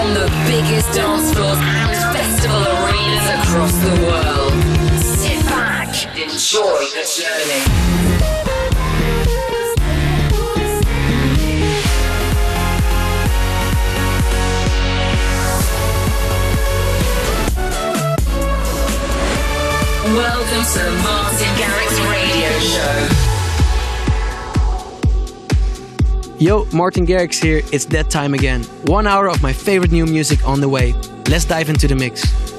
from the biggest dance floors and festival arenas across the world. Sit back, enjoy the journey. Welcome to Martin Garrix Radio Show. Yo, Martin Garrix here. It's that time again. One hour of my favorite new music on the way. Let's dive into the mix.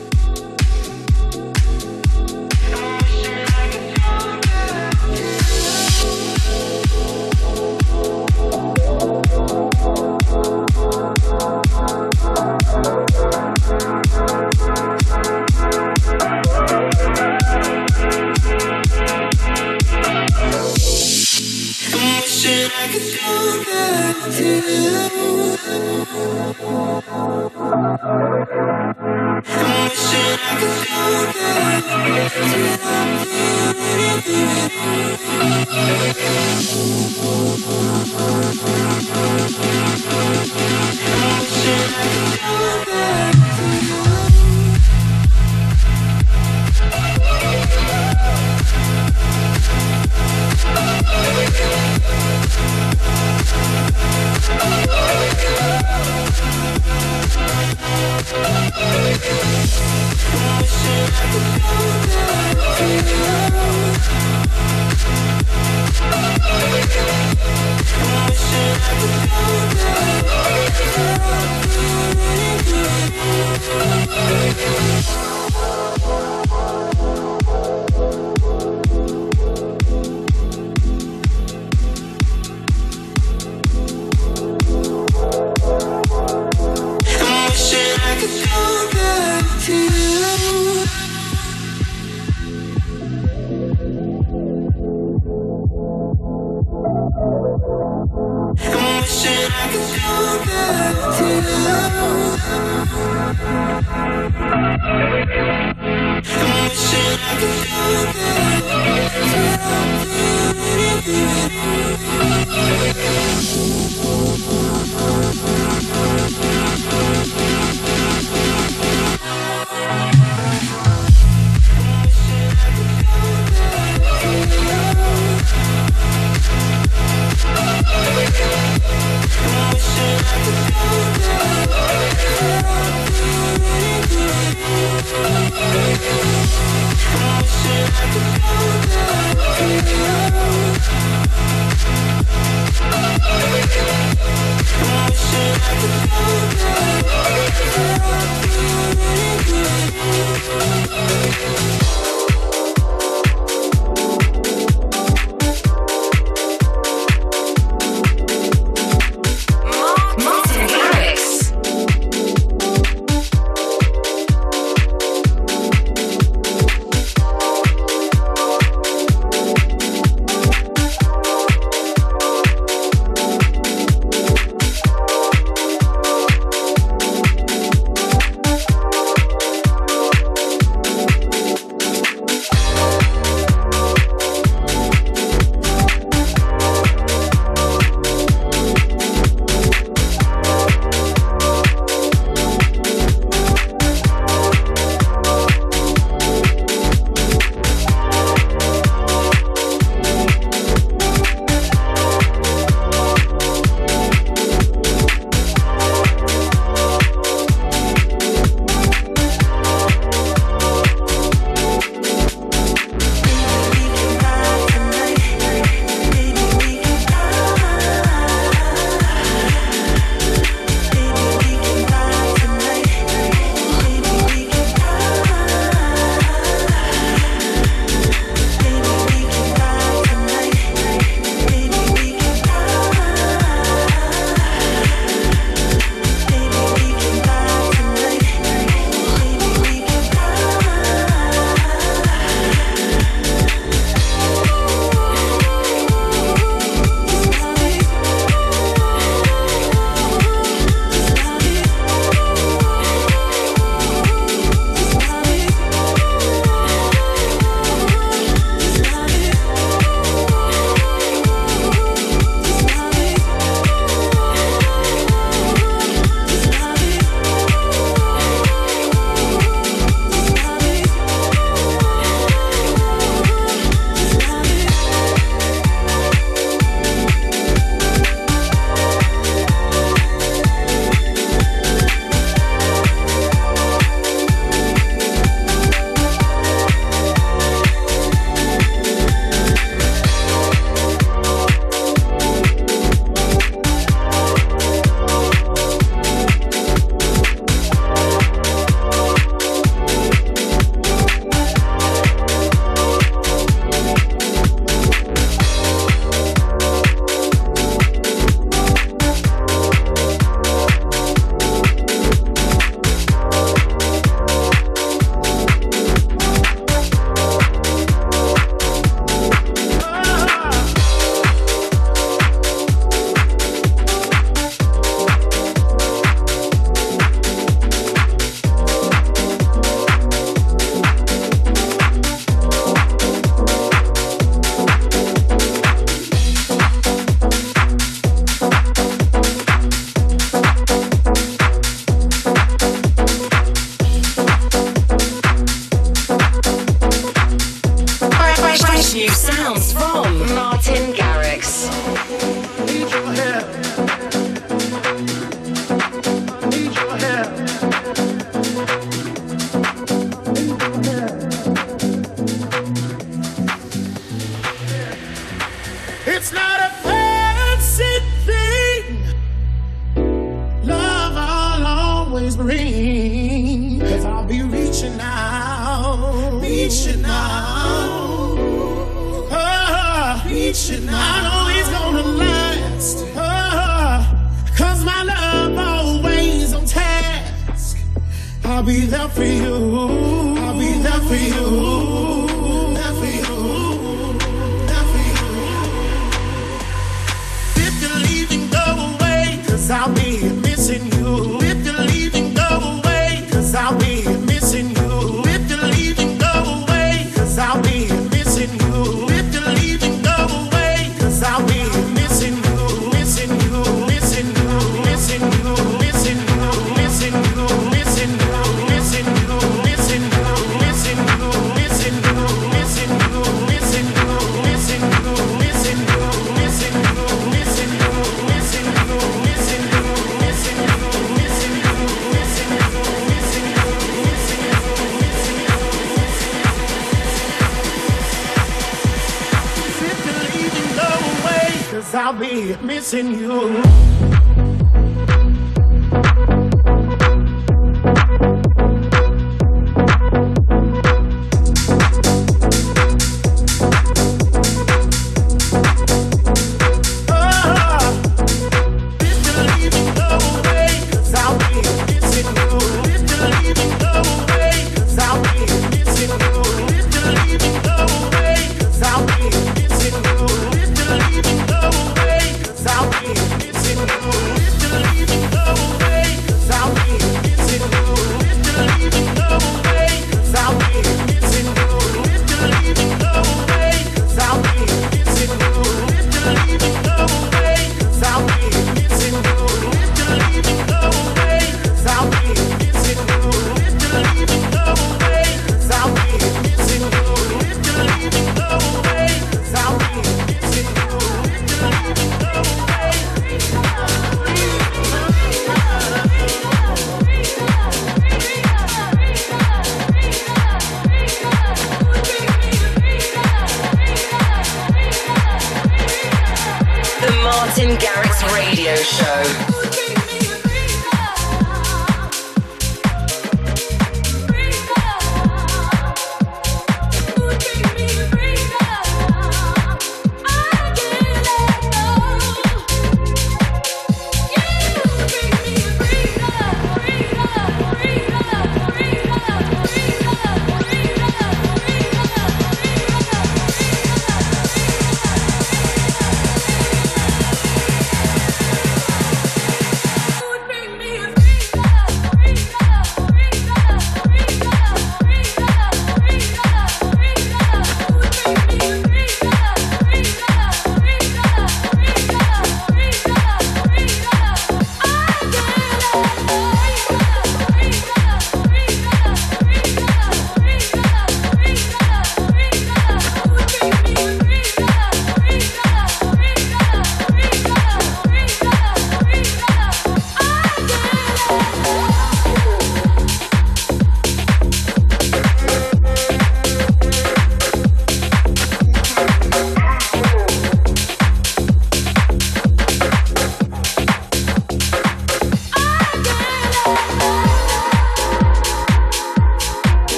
in you.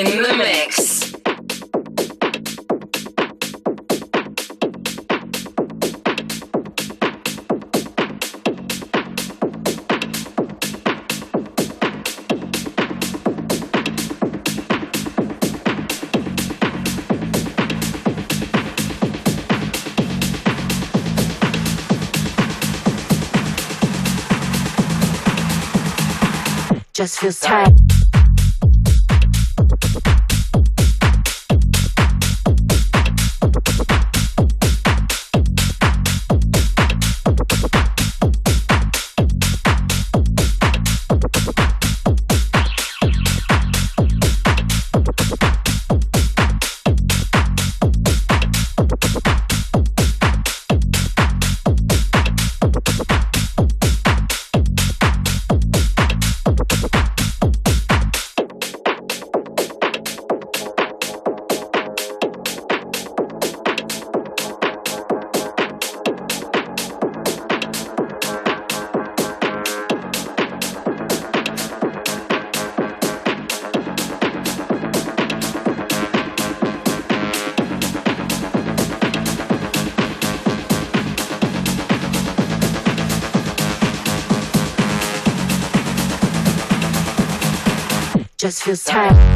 In the mix. just feels tight. Feels tight.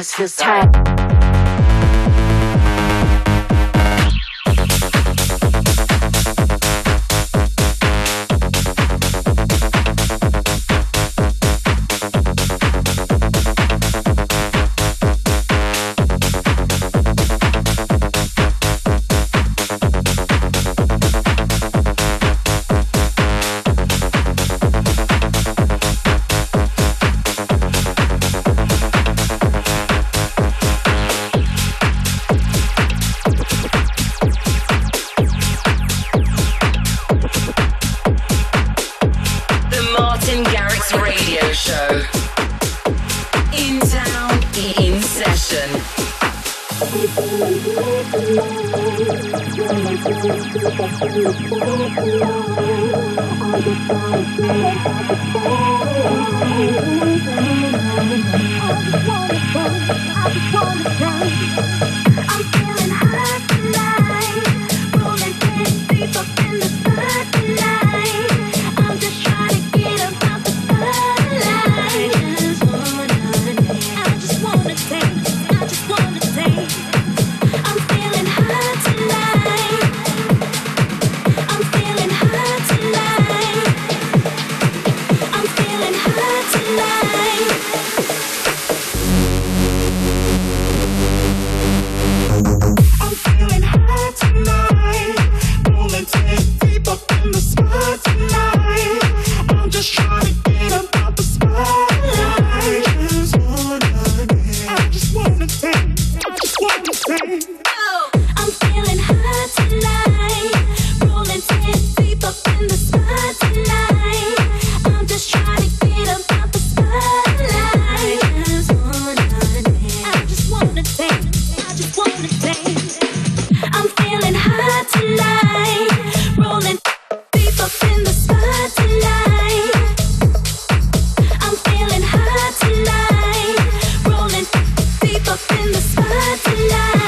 Just feels tight. in the spotlight.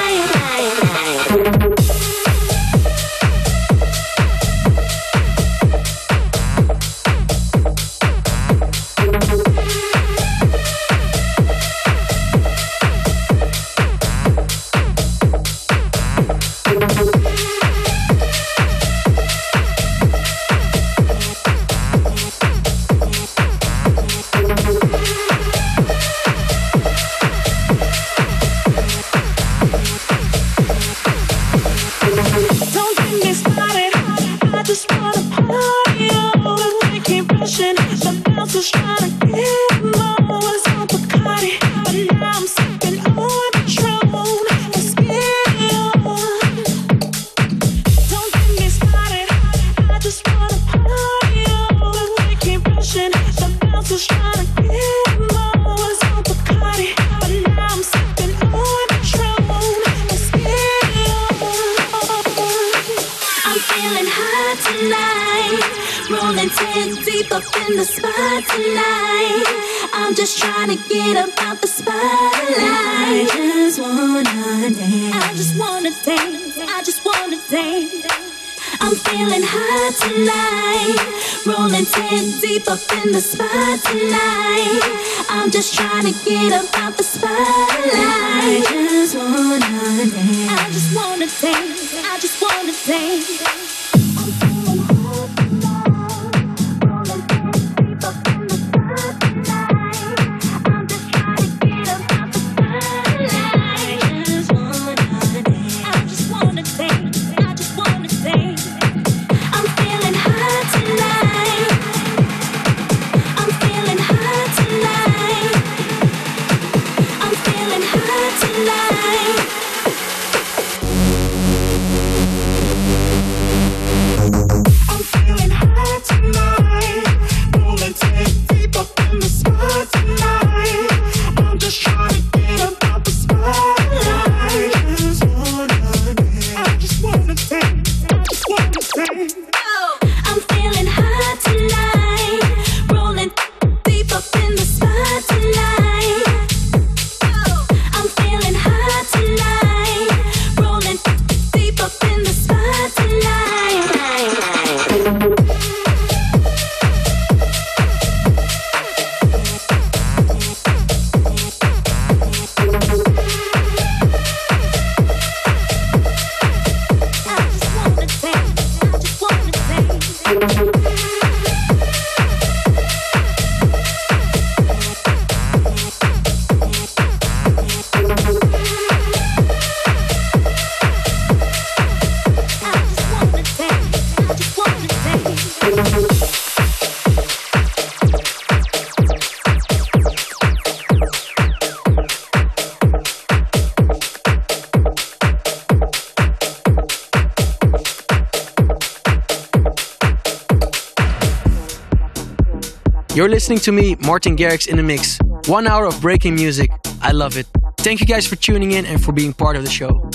You're listening to me, Martin Garrix, in the mix. One hour of breaking music. I love it. Thank you guys for tuning in and for being part of the show.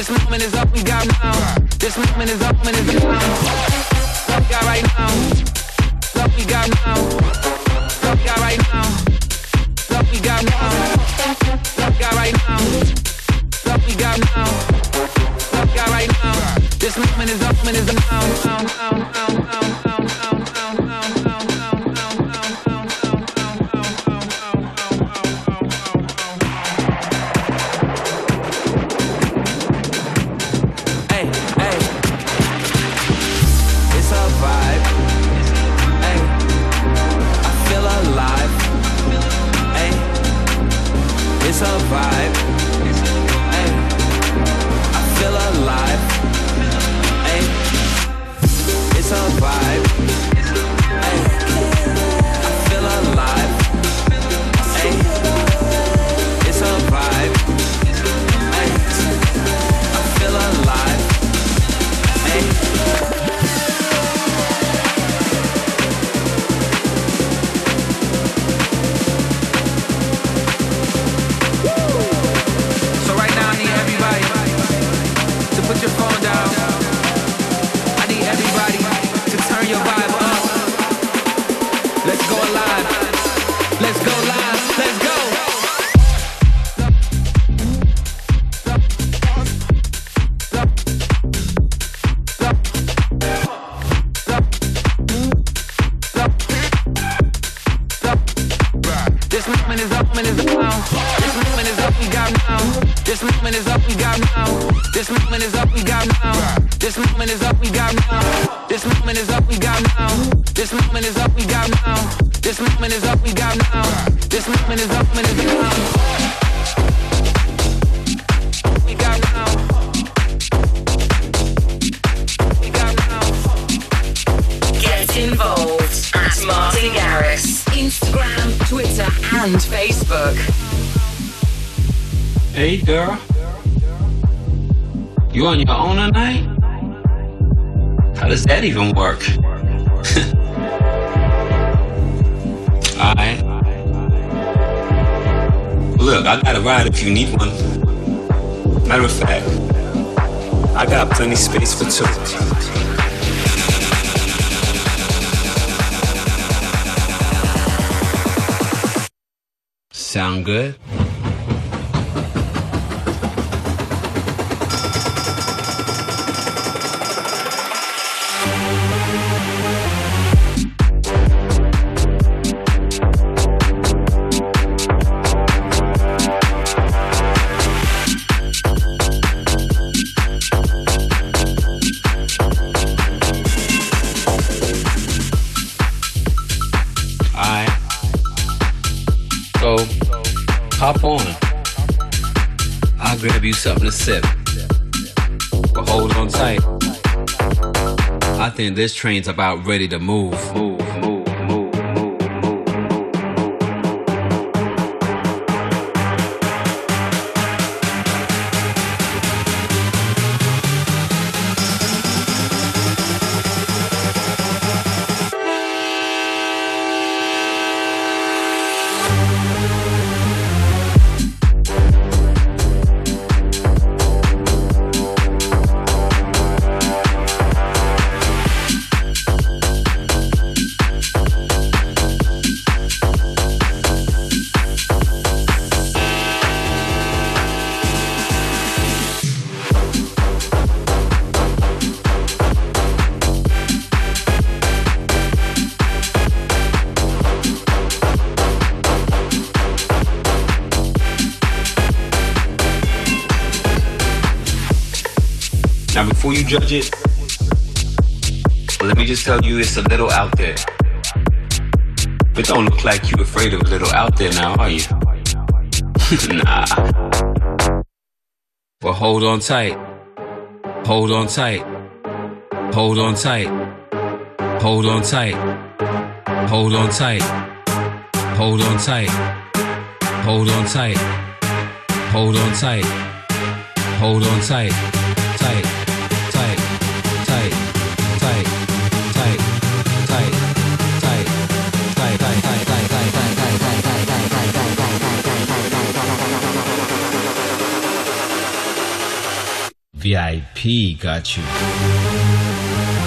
This moment is up, we got now. This moment is up, moment is up. girl? You on your own tonight? How does that even work? Alright. Look, I got a ride if you need one. Matter of fact, I got plenty space for two. Sound good? I think this train's about ready to move. Move. Judge it, let me just tell you it's a little out there. But don't look like you're afraid of a little out there now, are you? nah. Well, hold on tight. Hold on tight. Hold on tight. Hold on tight. Hold on tight. Hold on tight. Hold on tight. Hold on tight. Hold on tight. Tight. VIP got you.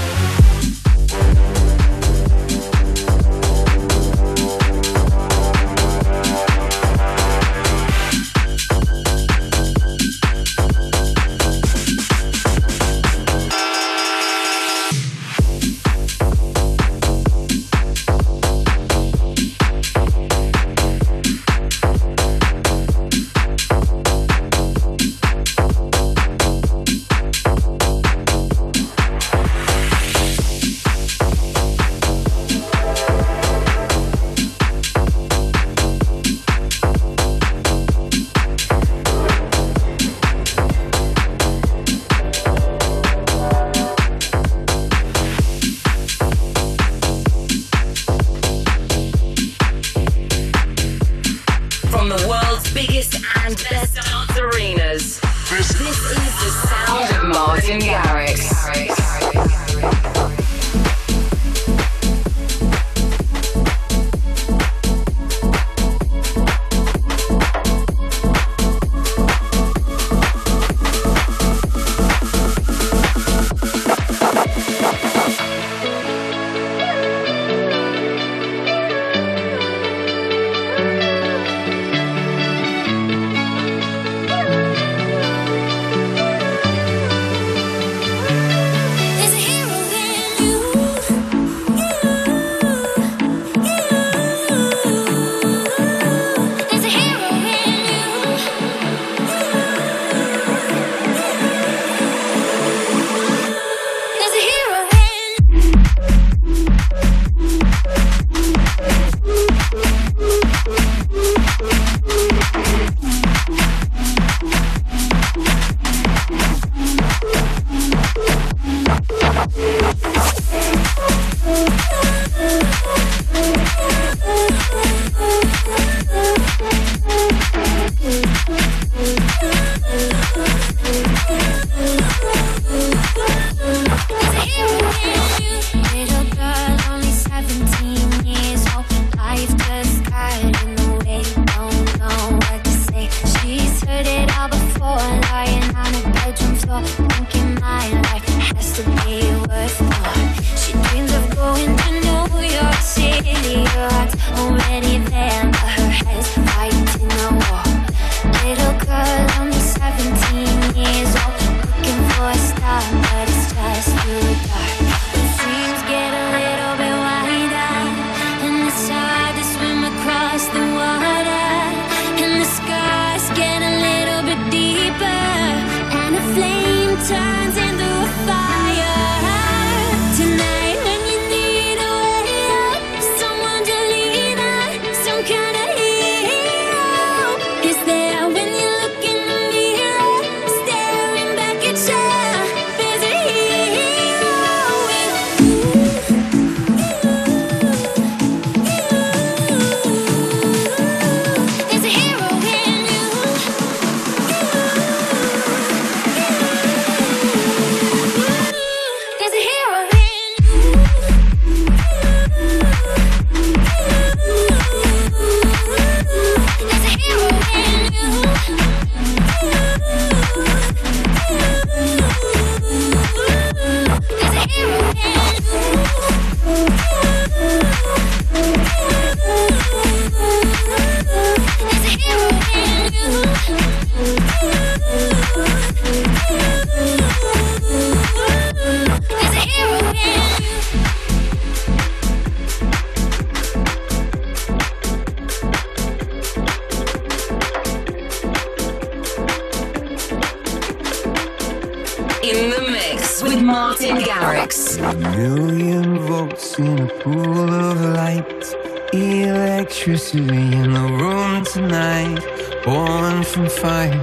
Electricity in the room tonight. Born from fire.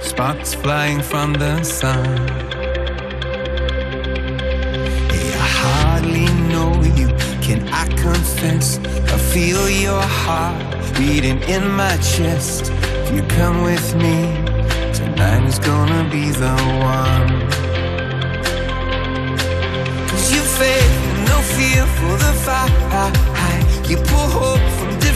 Sparks flying from the sun. Hey, I hardly know you. Can I confess? I feel your heart beating in my chest. If you come with me, tonight is gonna be the one. Cause you and no fear for the fight. You pull hope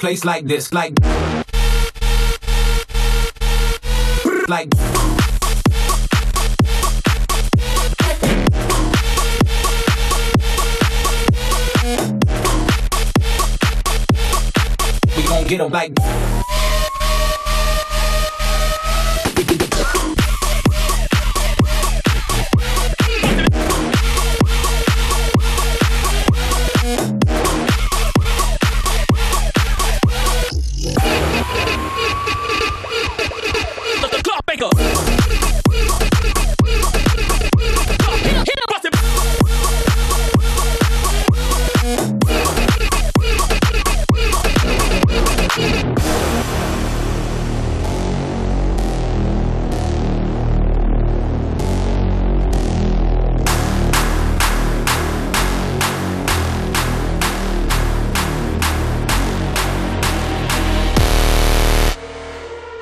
Place like this, like.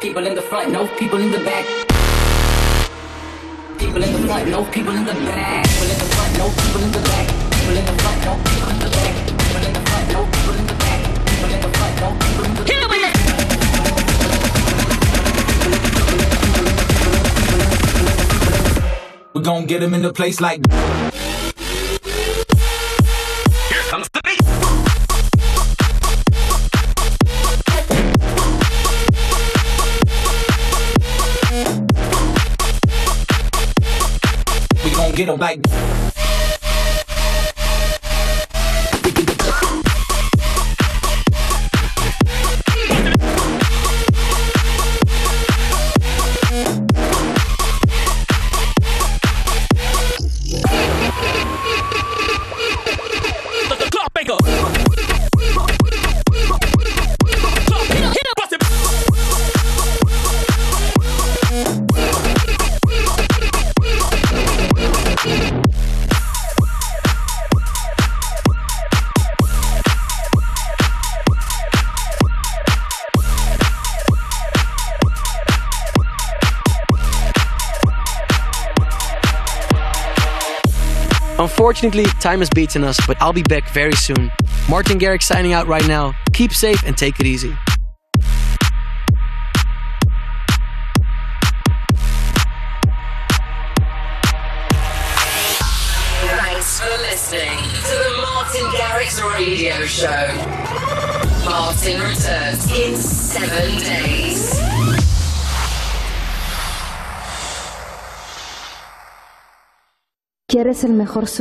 People in the front, no people in the back. People in the front, no people in the back. People in the front, no people in the back. People in the front, no people in the back. People in the front, no people in the back. People in the front, no people in the back. We gon' get him in a place like. Unfortunately, time has beaten us, but I'll be back very soon. Martin Garrix signing out right now. Keep safe and take it easy. Thanks for listening to the Martin Garrix Radio Show. Martin returns in seven days. ¿Quieres el mejor sonido?